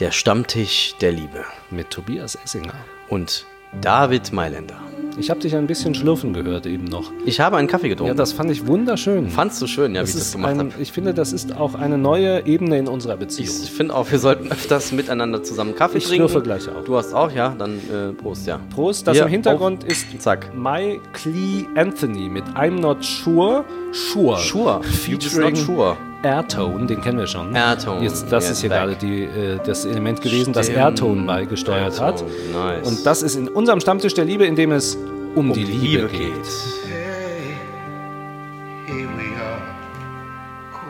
Der Stammtisch der Liebe mit Tobias Essinger. und David Mailänder. Ich habe dich ein bisschen schlürfen gehört eben noch. Ich habe einen Kaffee Ja, getrunken. das fand ich wunderschön. Fandst du schön, ja, wie das ich das gemacht habe. ich finde, das ist auch eine neue Ebene in unserer Beziehung. Ich finde auch, wir sollten öfters miteinander zusammen Kaffee Ich trinken. schlürfe gleich auch. Du hast auch, ja? Dann äh, Prost, ja. Prost, das Hier, im Hintergrund ist Zack. My Clee Anthony mit I'm Not Sure. Sure. Sure. Featuring sure. Airtone, den kennen wir schon. Airtone, Jetzt, das ist hier back. gerade die, äh, das Element gewesen, das Stimmt. Airtone beigesteuert hat. Airtone, nice. Und das ist in unserem Stammtisch der Liebe, in dem es um, die, Liebe, geht. Hey, here we are,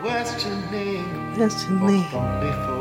questioning wanted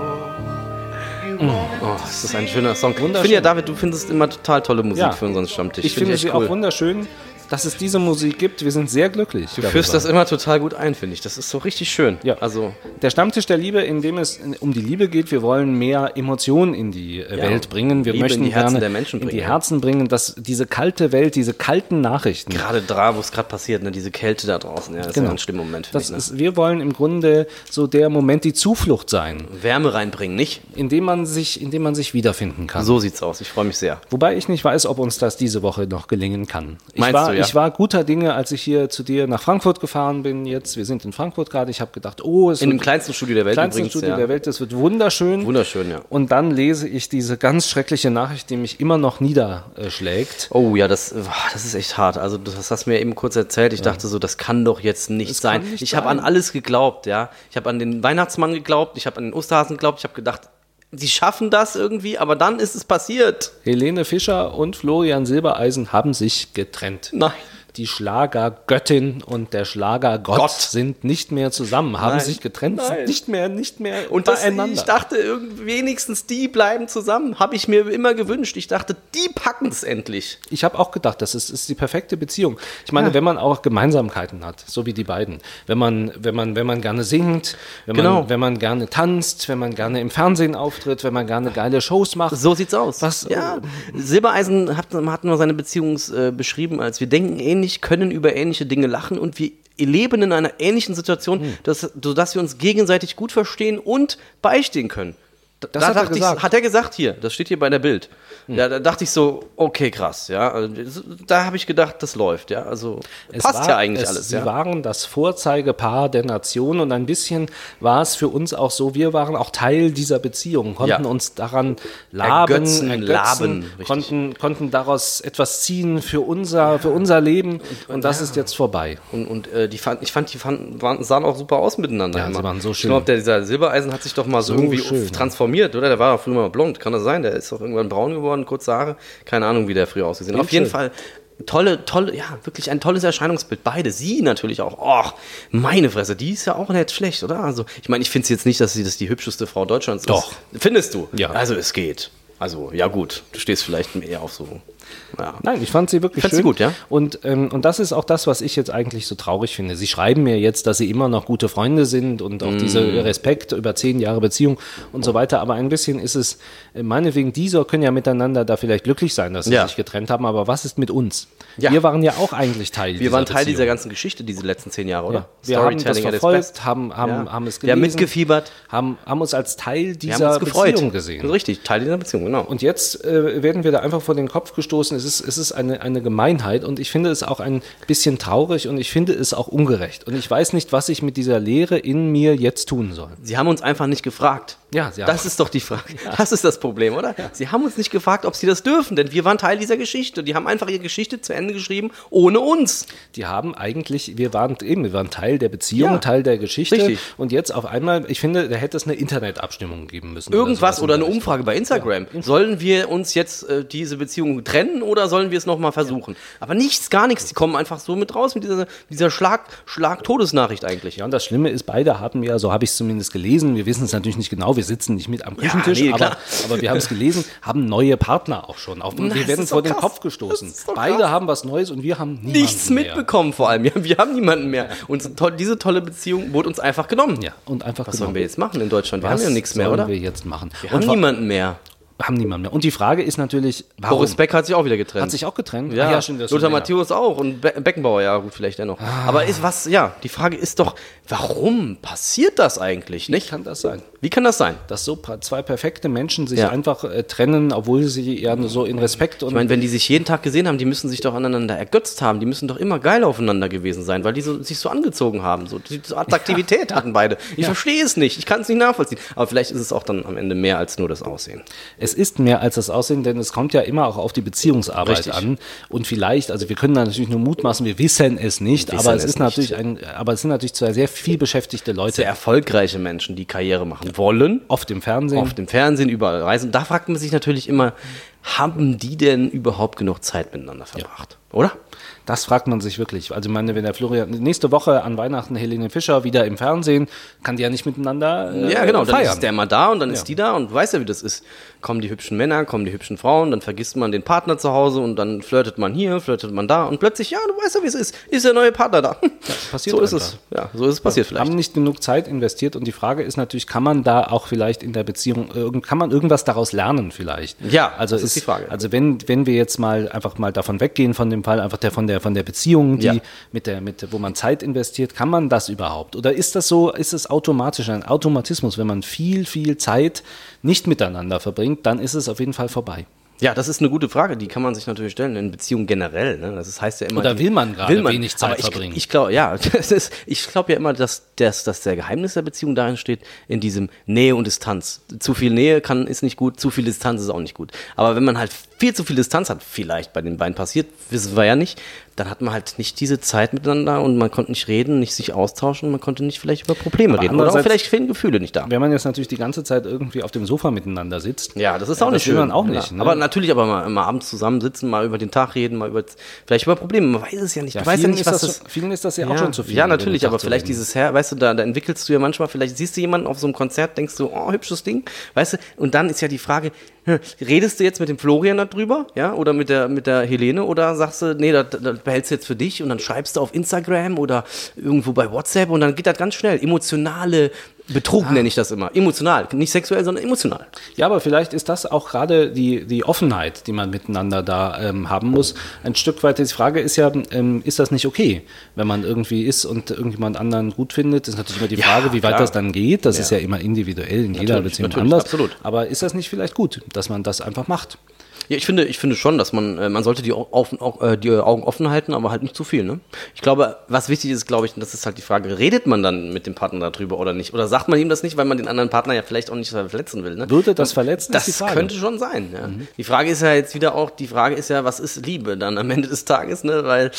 Oh, ist das ein schöner Song. Ich finde ja, David, du findest immer total tolle Musik Ja. für unseren Stammtisch. Ich finde echt sie auch wunderschön, dass es diese Musik gibt. Wir sind sehr glücklich. Du führst das immer total gut ein, finde ich. Das ist so richtig schön. Ja. Also, Der Stammtisch der Liebe, in dem es um die Liebe geht. Wir wollen mehr Emotionen in die äh, Ja. Welt bringen. Wir Liebe in möchten die Herzen gerne der Menschen in die bringen. Herzen bringen, dass diese kalte Welt, diese kalten Nachrichten. gerade da, wo es gerade passiert, ne, diese Kälte da draußen, ja, das ist Genau. ja ein schlimmer Moment für Das mich. Ne? ist, wir wollen im Grunde so der Moment die Zuflucht sein, Wärme reinbringen, nicht? in dem man sich, in dem man sich wiederfinden kann. So sieht's aus. Ich freue mich sehr. Wobei ich nicht weiß, ob uns das diese Woche noch gelingen kann. Ich, Meinst war, du, ja? ich war guter Dinge, als ich hier zu dir nach Frankfurt gefahren bin. Jetzt, wir sind in Frankfurt gerade. Ich habe gedacht, oh, es In dem wird kleinsten Studio der Welt kleinsten übrigens. Studio ja. der Welt, das wird wunderschön. Wunderschön, ja. Und dann lese ich diese ganz schreckliche Nachricht, die mich immer noch niederschlägt. Oh ja, das, boah, das ist echt hart. Also das hast du mir eben kurz erzählt. Ich dachte so, das kann doch jetzt nicht Das sein. nicht ich habe an alles geglaubt, ja. Ich habe an den Weihnachtsmann geglaubt, ich habe an den Osterhasen geglaubt, ich habe gedacht, sie schaffen das irgendwie, aber dann ist es passiert. Helene Fischer und Florian Silbereisen haben sich getrennt. Nein. Die Schlagergöttin und der Schlagergott Gott. sind nicht mehr zusammen, haben Nein. sich getrennt, Nein. sind nicht mehr, nicht mehr Und das, ich dachte, wenigstens die bleiben zusammen. Habe ich mir immer gewünscht. Ich dachte, die packen es endlich. Ich habe auch gedacht, das ist, ist die perfekte Beziehung. Ich meine, Ja. wenn man auch Gemeinsamkeiten hat, so wie die beiden. Wenn man, wenn man, wenn man gerne singt, wenn, Genau. man, wenn man gerne tanzt, wenn man gerne im Fernsehen auftritt, wenn man gerne geile Shows macht. So sieht's aus. Was- Ja, Silbereisen hat, hat nur seine Beziehung äh, beschrieben, als wir denken ähnlich, können über ähnliche Dinge lachen und wir leben in einer ähnlichen Situation, Hm. dass, sodass wir uns gegenseitig gut verstehen und beistehen können. Da, Das da hat er dachte gesagt. Hm. Ich, hat er gesagt hier, das steht hier bei der Bild. Ja, da dachte ich so, okay, krass, ja. Also, Da habe ich gedacht, das läuft, ja. Also Es passt war- ja eigentlich es, alles, Sie ja. waren das Vorzeigepaar der Nation und ein bisschen war es für uns auch so, wir waren auch Teil dieser Beziehung, konnten Ja. uns daran laben, Ergötzen, laben, richtig. konnten, konnten daraus etwas ziehen für unser, für unser Leben und, das ist jetzt vorbei. Und, und äh, die fand, ich fand, die fanden, waren, sahen auch super aus miteinander. Ja, sie waren so schön. Ich glaube, dieser Silbereisen hat sich doch mal so, So irgendwie schön. transformiert, oder? Der war doch früher mal blond. Kann das sein? Der ist doch irgendwann braun geworden, kurze Haare. Keine Ahnung, wie der früher ausgesehen hat. Auf jeden schön. Fall tolle, tolle, ja, wirklich ein tolles Erscheinungsbild. Beide. Sie natürlich auch. Och, meine Fresse, die ist ja auch nicht schlecht, oder? Also, ich meine, ich finde jetzt nicht, dass sie das die hübscheste Frau Deutschlands Doch. ist. Findest du? Ja. Also, es geht. Also, ja gut, du stehst vielleicht eher auf so. Ja. Nein, ich fand sie wirklich Fandst schön. du gut, ja? Und, ähm, und das ist auch das, was ich jetzt eigentlich so traurig finde. Sie schreiben mir jetzt, dass sie immer noch gute Freunde sind und auch Mm. diese Respekt über zehn Jahre Beziehung und so weiter. Aber ein bisschen ist es, äh, meinetwegen, dieser können ja miteinander da vielleicht glücklich sein, dass sie Ja. sich getrennt haben. Aber was ist mit uns? Ja. Wir waren ja auch eigentlich Teil Wir waren Teil Beziehung. dieser ganzen Geschichte, diese letzten zehn Jahre, oder? Ja. Wir haben das verfolgt, haben, haben, Ja. haben es Wir haben gelesen. mitgefiebert. Haben, haben uns als Teil dieser. Beziehung gesehen. Richtig, Teil dieser Beziehung, genau. Und jetzt äh, werden wir da einfach vor den Kopf gestoßen. Es ist, es ist eine, eine Gemeinheit und ich finde es auch ein bisschen traurig und ich finde es auch ungerecht. Und ich weiß nicht, was ich mit dieser Lehre in mir jetzt tun soll. Sie haben uns einfach nicht gefragt. Ja, sie haben- das ist doch die Frage. Das ist das Problem, oder? Sie haben uns nicht gefragt, ob sie das dürfen, denn wir waren Teil dieser Geschichte. Die haben einfach ihre Geschichte zu Ende geschrieben, ohne uns. Die haben eigentlich, wir waren eben, wir waren Teil der Beziehung, Ja. Teil der Geschichte. Richtig. Und jetzt auf einmal, ich finde, da hätte es eine Internetabstimmung geben müssen. Irgendwas oder in eine Umfrage bei Instagram. Sollen wir uns jetzt äh, diese Beziehung trennen oder sollen wir es nochmal versuchen? Aber nichts, gar nichts. Die kommen einfach so mit raus mit dieser, dieser Schlag, Schlag-Todesnachricht eigentlich. Ja, und das Schlimme ist, beide haben ja, so habe ich es zumindest gelesen, wir wissen es natürlich nicht genau, wir sitzen nicht mit am Küchentisch, nee, aber, aber wir haben es gelesen, haben neue Partner auch schon. Auf, Na, wir werden vor den krass. Kopf gestoßen. Beide krass. haben was Neues und wir haben Nichts mehr. mitbekommen vor allem. Ja, wir haben niemanden mehr. Und to diese tolle Beziehung wurde uns einfach genommen. Ja, und einfach Was sollen wir jetzt machen in Deutschland? Wir Was haben ja nichts mehr, sollen oder? wir jetzt machen? Wir und haben niemanden mehr. Haben niemand mehr. Und die Frage ist natürlich, warum? Boris Beck hat sich auch wieder getrennt. Hat sich auch getrennt? Ja, Ah, stimmt, das ist Lothar. Matthäus auch und Be Beckenbauer, ja gut, vielleicht dennoch. Aber ist was, ja, die Frage ist doch, warum passiert das eigentlich, Wie nicht? kann das sein? Wie kann das sein? Dass so zwei perfekte Menschen sich Ja. einfach äh, trennen, obwohl sie ja nur so in Respekt und Ich meine, wenn die sich jeden Tag gesehen haben, die müssen sich doch aneinander ergötzt haben, die müssen doch immer geil aufeinander gewesen sein, weil die so, sich so angezogen haben, so, die, so Attraktivität hatten beide. Ich verstehe es nicht, ich kann es nicht nachvollziehen. Aber vielleicht ist es auch dann am Ende mehr als nur das Aussehen. Es ist mehr als das Aussehen, denn es kommt ja immer auch auf die Beziehungsarbeit Richtig. an. Und vielleicht, also wir können da natürlich nur mutmaßen, wir wissen es nicht, Wir aber wissen es es ist nicht. natürlich ein, aber es sind natürlich zwei sehr viel beschäftigte Leute, Sehr erfolgreiche Menschen, die Karriere machen wollen, oft im Fernsehen. auf dem Fernsehen, überall reisen. Da fragt man sich natürlich immer, haben die denn überhaupt genug Zeit miteinander verbracht? Oder? Das fragt man sich wirklich. Also ich meine, wenn der Florian nächste Woche an Weihnachten Helene Fischer wieder im Fernsehen, kann die ja nicht miteinander äh, Ja, genau. Dann feiern. ist der mal da und dann Ja. ist die da und du weißt ja, wie das ist. Kommen die hübschen Männer, kommen die hübschen Frauen, dann vergisst man den Partner zu Hause und dann flirtet man hier, flirtet man da und plötzlich, ja, du weißt ja, wie es ist. Ist der neue Partner da. passiert so ist einfach. es. Ja, so ist es passiert vielleicht. haben nicht genug Zeit investiert und die Frage ist natürlich, kann man da auch vielleicht in der Beziehung, irgend- kann man irgendwas daraus lernen vielleicht? Ja, also das ist die Frage. Also wenn, wenn wir jetzt mal einfach mal davon weggehen von dem Fall, einfach der von der von der Beziehung, die Ja. mit der mit wo man Zeit investiert, kann man das überhaupt? Oder ist das so, ist es automatisch ein Automatismus, wenn man viel viel Zeit nicht miteinander verbringt, dann ist es auf jeden Fall vorbei. Ja, das ist eine gute Frage, die kann man sich natürlich stellen, in Beziehungen generell. Ne? Das heißt ja immer. Oder will man gerade wenig Zeit ich, verbringen? Ich glaube, ja, ist, ich glaube ja immer, dass, dass, dass der Geheimnis der Beziehung darin steht, in diesem Nähe und Distanz. Zu viel Nähe kann, ist nicht gut, zu viel Distanz ist auch nicht gut. Aber wenn man halt viel zu viel Distanz hat, vielleicht bei den beiden passiert, wissen wir ja nicht, dann hat man halt nicht diese Zeit miteinander und man konnte nicht reden, nicht sich austauschen, man konnte nicht vielleicht über Probleme Aber reden. Oder auch vielleicht fehlen Gefühle nicht da. Wenn man jetzt natürlich die ganze Zeit irgendwie auf dem Sofa miteinander sitzt, Ja, das ist auch das nicht will schön. man auch nicht, Ja. ne? Aber natürlich aber mal, mal abends zusammensitzen, mal über den Tag reden, mal über vielleicht über Probleme. Man weiß es ja nicht. Ja, du ja nicht, ist was das, das. vielen ist das ja, ja, auch schon zu viel. ja, natürlich, aber vielleicht dieses Her, weißt du, da, da entwickelst du ja manchmal, vielleicht siehst du jemanden auf so einem Konzert, denkst du, oh, hübsches Ding, weißt du, und dann ist ja die Frage, redest du jetzt mit dem Florian darüber, ja, oder mit der, mit der Helene, oder sagst du, nee, das, das behältst du jetzt für dich und dann schreibst du auf Instagram oder irgendwo bei WhatsApp und dann geht das ganz schnell. Emotionale Betrug Ah. nenne ich das immer. Emotional, nicht sexuell, sondern emotional. Ja, aber vielleicht ist das auch gerade die, die Offenheit, die man miteinander da ähm, haben muss. Ein Stück weit, die Frage ist ja, ähm, ist das nicht okay, wenn man irgendwie ist und irgendjemand anderen gut findet? Das ist natürlich immer die Ja, Frage, wie weit klar. das dann geht. Das Ja. ist ja immer individuell in jeder Natürlich, Beziehung natürlich, anders. absolut. Aber ist das nicht vielleicht gut, dass man das einfach macht? Ja, ich finde, ich finde schon, dass man, äh, man sollte die, Au- auf, au- äh, die Augen offen halten, aber halt nicht zu viel. Ne? Ich glaube, was wichtig ist, glaube ich, das ist halt die Frage, redet man dann mit dem Partner darüber oder nicht? Oder sagt man ihm das nicht, weil man den anderen Partner ja vielleicht auch nicht verletzen will? Ne? Würde das verletzen, Das könnte schon sein. Ja. Die Frage ist ja jetzt wieder auch, die Frage ist ja, was ist Liebe dann am Ende des Tages, ne? Weil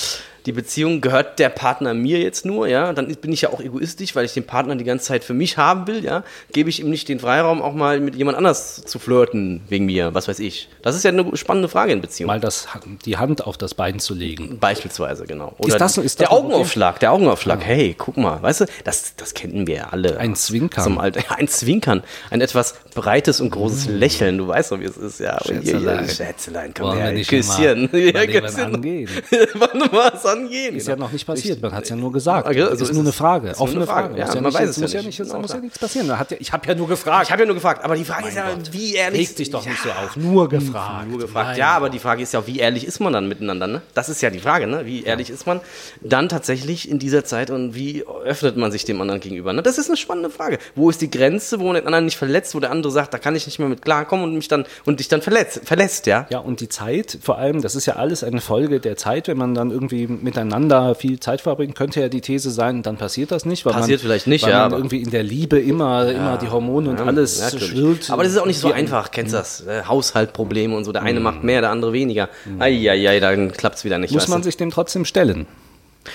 die Beziehung gehört der Partner mir jetzt nur, ja, dann bin ich ja auch egoistisch, weil ich den Partner die ganze Zeit für mich haben will, ja, gebe ich ihm nicht den Freiraum, auch mal mit jemand anders zu flirten wegen mir, was weiß ich. Das ist ja eine spannende Frage in Beziehung. Mal das, die Hand auf das Bein zu legen. Beispielsweise, genau. Ist das- ist der das okay? Augenaufschlag, der Augenaufschlag. Hey, guck mal, weißt du, das, das kennen wir ja alle. Ein Zwinkern. Zum Alter. Ein Zwinkern. Ein etwas breites und großes Lächeln. Du weißt doch, wie es ist, ja. Mm. Schätzelein. hier, Schätzelein, komm Wollen wir her, nicht Küsschen. mal- Ja, Küsschen. angehen? Wann mal es angehen. Ist ja noch nicht passiert, man hat es ja nur gesagt. Ah, ja, das so ist ist nur eine. Frage, offene Frage. Frage. Ja, Muss man nicht, weiß es ja muss ja nicht. Genau, muss ja nichts passieren. Da ja, ich habe ja nur gefragt. Ich habe ja nur gefragt, aber die Frage ist ja, wie ehrlich. Reg dich doch nicht so Ja. auf. Nur gefragt. Nur gefragt. Ja, aber die Frage ist ja, wie ehrlich ist man dann miteinander? Ne? Das ist ja die Frage, ne? Wie ehrlich ist man dann tatsächlich in dieser Zeit und wie öffnet man sich dem anderen gegenüber? Ne? Das ist eine spannende Frage. Wo ist die Grenze, wo man den anderen nicht verletzt, wo der andere sagt, da kann ich nicht mehr mit klarkommen und mich dann und dich dann verletzt, verlässt, ja? Ja, und die Zeit, vor allem, das ist ja alles eine Folge der Zeit, wenn man dann irgendwie miteinander viel Zeit verbringt, könnte ja die These sein, dann passiert das nicht, weil Passiert man, vielleicht nicht, weil ja, man irgendwie in der Liebe immer, immer die Hormone und alles Ja, natürlich. schwirrt. Aber das ist auch nicht so wie ein- einfach, kennst du das? Äh, Haushaltprobleme und so. Der eine macht mehr, der andere weniger. Eieiei, dann klappt es wieder nicht. Muss man sich dem trotzdem stellen.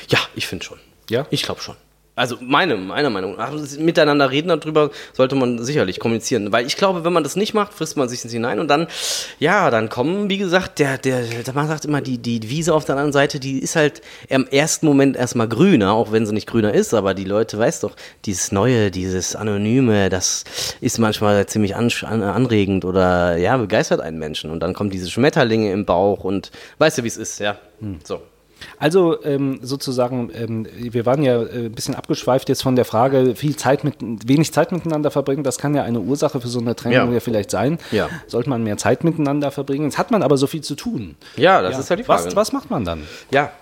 Ja, ich finde schon. Ja? Ich glaube schon. Also meine, meiner Meinung nach, miteinander reden darüber sollte man sicherlich kommunizieren. Weil ich glaube, wenn man das nicht macht, frisst man sich ins hinein und dann, ja, dann kommen, wie gesagt, der, der, der man sagt immer, die, die Wiese auf der anderen Seite, die ist halt im ersten Moment erstmal grüner, auch wenn sie nicht grüner ist, aber die Leute, weißt doch, dieses Neue, dieses Anonyme, das ist manchmal ziemlich an, an, anregend oder ja, begeistert einen Menschen. Und dann kommen diese Schmetterlinge im Bauch und weißt du, wie es ist, ja. So. Also ähm, sozusagen, ähm, wir waren ja äh, ein bisschen abgeschweift jetzt von der Frage, viel Zeit mit, wenig Zeit miteinander verbringen. Das kann ja eine Ursache für so eine Trennung Ja. ja, vielleicht sein. Ja. Sollte man mehr Zeit miteinander verbringen? Jetzt hat man aber so viel zu tun. Ja, das ist halt die Frage. Was, was macht man dann? Ja.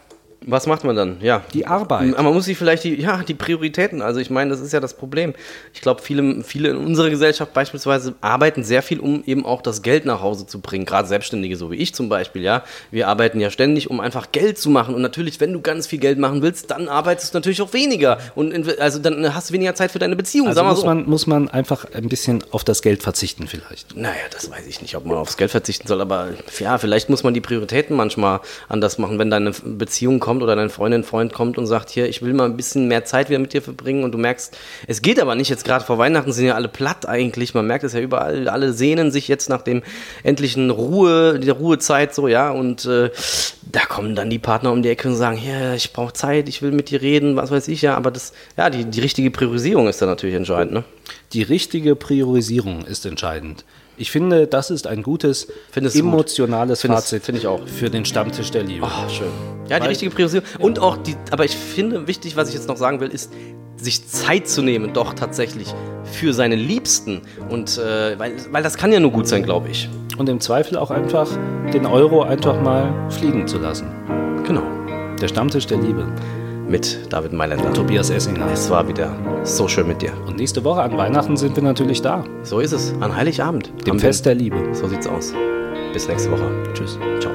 Was macht man dann? Ja. Die Arbeit. Aber man muss sich vielleicht die, ja, die Prioritäten, also ich meine, das ist ja das Problem. Ich glaube, viele, viele in unserer Gesellschaft beispielsweise arbeiten sehr viel, um eben auch das Geld nach Hause zu bringen. Gerade Selbstständige, so wie ich zum Beispiel, ja. Wir arbeiten ja ständig, um einfach Geld zu machen. Und natürlich, wenn du ganz viel Geld machen willst, dann arbeitest du natürlich auch weniger. Und in, also dann hast du weniger Zeit für deine Beziehung. Also muss, so. man, muss man einfach ein bisschen auf das Geld verzichten vielleicht. Naja, das weiß ich nicht, ob man aufs Geld verzichten soll, aber ja, vielleicht muss man die Prioritäten manchmal anders machen, wenn deine Beziehung kommt oder deine Freundin, Freund kommt und sagt, hier, ich will mal ein bisschen mehr Zeit wieder mit dir verbringen und du merkst, es geht aber nicht, jetzt gerade vor Weihnachten sind ja alle platt eigentlich, man merkt es ja überall, alle sehnen sich jetzt nach dem endlichen Ruhe, der Ruhezeit so, ja, und äh, da kommen dann die Partner um die Ecke und sagen, hier, ich brauche Zeit, ich will mit dir reden, was weiß ich ja, aber das, ja, die, die richtige Priorisierung ist da natürlich entscheidend, ne? Die richtige Priorisierung ist entscheidend. Ich finde, das ist ein gutes, Findest du gut? emotionales Findest- Fazit find ich auch. für den Stammtisch der Liebe. Ah, schön. Ja, die Weil- richtige Priorisierung. Und auch die, aber ich finde wichtig, was ich jetzt noch sagen will, ist, sich Zeit zu nehmen, doch tatsächlich für seine Liebsten. Und äh, weil, weil das kann ja nur gut sein, glaube ich. Und im Zweifel auch einfach den Euro einfach mal fliegen zu lassen. Genau. Der Stammtisch der Liebe. Mit David Mailänder. Tobias Essinger. Es war wieder so schön mit dir. Und nächste Woche an Weihnachten sind wir natürlich da. So ist es. An Heiligabend. Dem Fest der Liebe. So sieht's aus. Bis nächste Woche. Tschüss. Ciao.